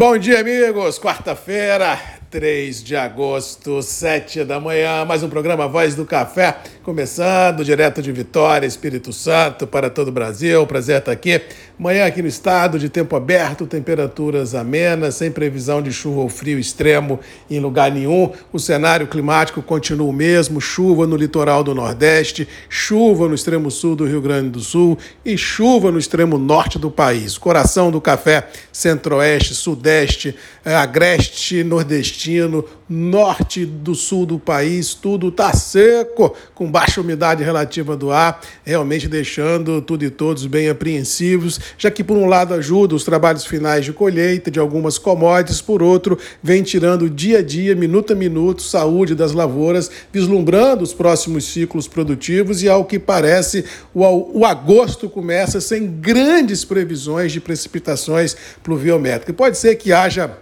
Bom dia, amigos. Quarta-feira, 3 de agosto, 7 da manhã, mais um programa Voz do Café, começando direto de Vitória, Espírito Santo, para todo o Brasil. Prazer estar aqui. Manhã aqui no estado, de tempo aberto, temperaturas amenas, sem previsão de chuva ou frio extremo em lugar nenhum. O cenário climático continua o mesmo: chuva no litoral do Nordeste, chuva no extremo sul do Rio Grande do Sul e chuva no extremo norte do país. Coração do café, centro-oeste, sudeste, eh, agreste, nordeste destino, norte do sul do país, tudo está seco, com baixa umidade relativa do ar, realmente deixando tudo e todos bem apreensivos, já que por um lado ajuda os trabalhos finais de colheita de algumas commodities, por outro vem tirando dia a dia, minuto a minuto, saúde das lavouras, vislumbrando os próximos ciclos produtivos e ao que parece o agosto começa sem grandes previsões de precipitações pluviométricas. Pode ser que haja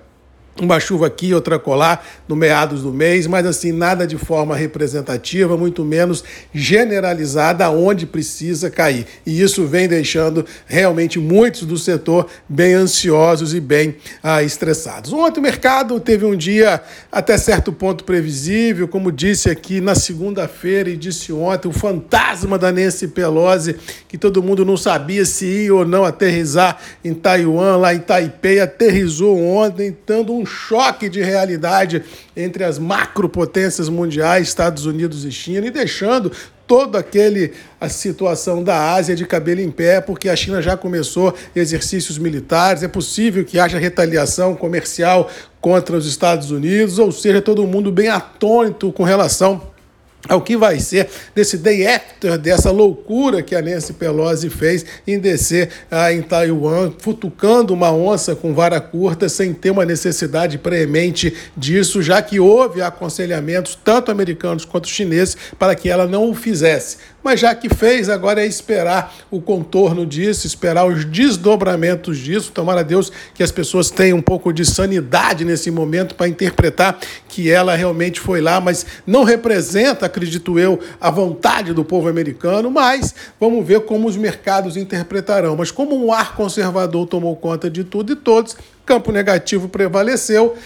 uma chuva aqui, outra colar, no meados do mês, mas assim, nada de forma representativa, muito menos generalizada onde precisa cair. E isso vem deixando realmente muitos do setor bem ansiosos e bem ah, estressados. Ontem o mercado teve um dia até certo ponto previsível, como disse aqui na segunda-feira e disse ontem, o fantasma da Nancy Pelosi, que todo mundo não sabia se ia ou não aterrizar em Taiwan, lá em Taipei, aterrizou ontem, dando um choque de realidade entre as macropotências mundiais, Estados Unidos e China, e deixando toda aquele a situação da Ásia de cabelo em pé, porque a China já começou exercícios militares, é possível que haja retaliação comercial contra os Estados Unidos, ou seja, todo mundo bem atônito com relação ao que vai ser desse day after, dessa loucura que a Nancy Pelosi fez em descer ah, em Taiwan, futucando uma onça com vara curta sem ter uma necessidade premente disso, já que houve aconselhamentos, tanto americanos quanto chineses, para que ela não o fizesse. Mas já que fez, agora é esperar o contorno disso, esperar os desdobramentos disso. Tomara a Deus que as pessoas tenham um pouco de sanidade nesse momento para interpretar que ela realmente foi lá, mas não representa, acredito eu, a vontade do povo americano. Mas vamos ver como os mercados interpretarão. Mas como um ar conservador tomou conta de tudo e todos, campo negativo prevaleceu,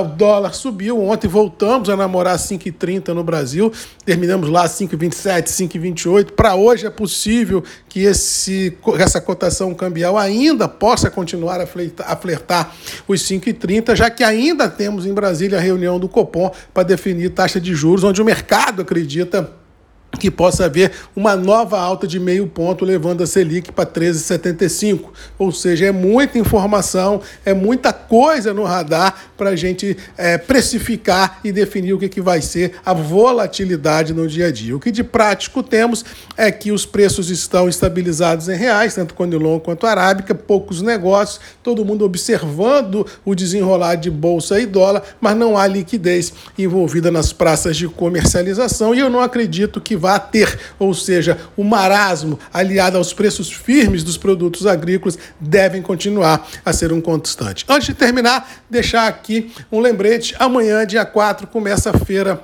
o dólar subiu. Ontem voltamos a namorar 5,30 no Brasil, terminamos lá 5,27, 5,28. Para hoje é possível que esse, essa cotação cambial ainda possa continuar a flertar, a flertar os 5,30, já que ainda temos em Brasília a reunião do Copom para definir taxa de juros, onde o mercado acredita que possa haver uma nova alta de meio ponto, levando a Selic para 13,75. Ou seja, é muita informação, é muita coisa no radar para a gente é, precificar e definir o que, que vai ser a volatilidade no dia a dia. O que de prático temos é que os preços estão estabilizados em reais, tanto Conilon quanto Arábica, poucos negócios, todo mundo observando o desenrolar de bolsa e dólar, mas não há liquidez envolvida nas praças de comercialização e eu não acredito que vá ter, ou seja, o marasmo aliado aos preços firmes dos produtos agrícolas devem continuar a ser um constante. Antes de terminar, deixar aqui um lembrete: amanhã, dia 4, começa a feira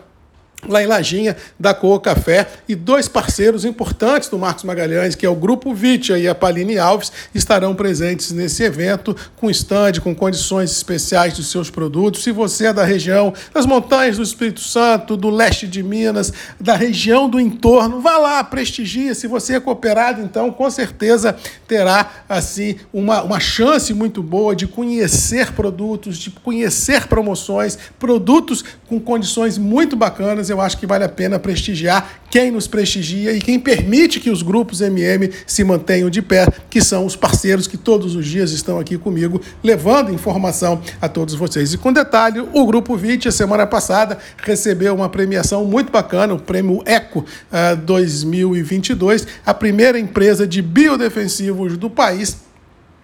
lá em Lajinha, da Coa Café, e dois parceiros importantes do Marcos Magalhães, que é o Grupo Vitia e a Paline Alves, estarão presentes nesse evento com stand, com condições especiais dos seus produtos. Se você é da região das montanhas do Espírito Santo, do leste de Minas, da região do entorno, vá lá, prestigie. Se você é cooperado, então com certeza terá assim uma, uma chance muito boa de conhecer produtos, de conhecer promoções, produtos com condições muito bacanas eu acho que vale a pena prestigiar quem nos prestigia e quem permite que os grupos MM se mantenham de pé, que são os parceiros que todos os dias estão aqui comigo, levando informação a todos vocês. E com detalhe, o Grupo VIT, a semana passada, recebeu uma premiação muito bacana, o Prêmio ECO uh, 2022, a primeira empresa de biodefensivos do país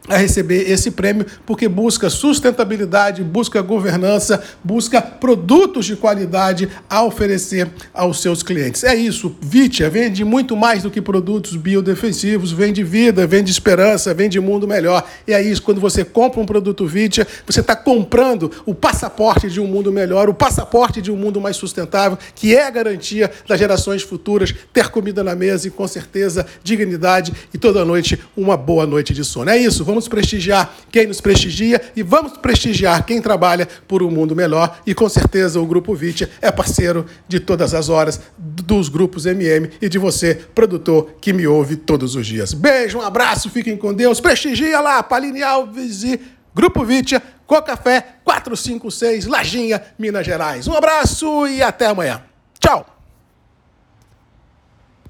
a receber esse prêmio porque busca sustentabilidade, busca governança, busca produtos de qualidade a oferecer aos seus clientes. É isso, Vitia vende muito mais do que produtos biodefensivos, vende vida, vende esperança, vende mundo melhor. E é isso, quando você compra um produto Vitia, você está comprando o passaporte de um mundo melhor, o passaporte de um mundo mais sustentável, que é a garantia das gerações futuras ter comida na mesa e com certeza dignidade e toda noite uma boa noite de sono. É isso, vamos Vamos prestigiar quem nos prestigia e vamos prestigiar quem trabalha por um mundo melhor. E com certeza o Grupo Vitia é parceiro de todas as horas dos grupos MM e de você, produtor, que me ouve todos os dias. Beijo, um abraço, fiquem com Deus. Prestigia lá, Paline Alves e Grupo Vitia, Cocafé 456, Lajinha, Minas Gerais. Um abraço e até amanhã. Tchau!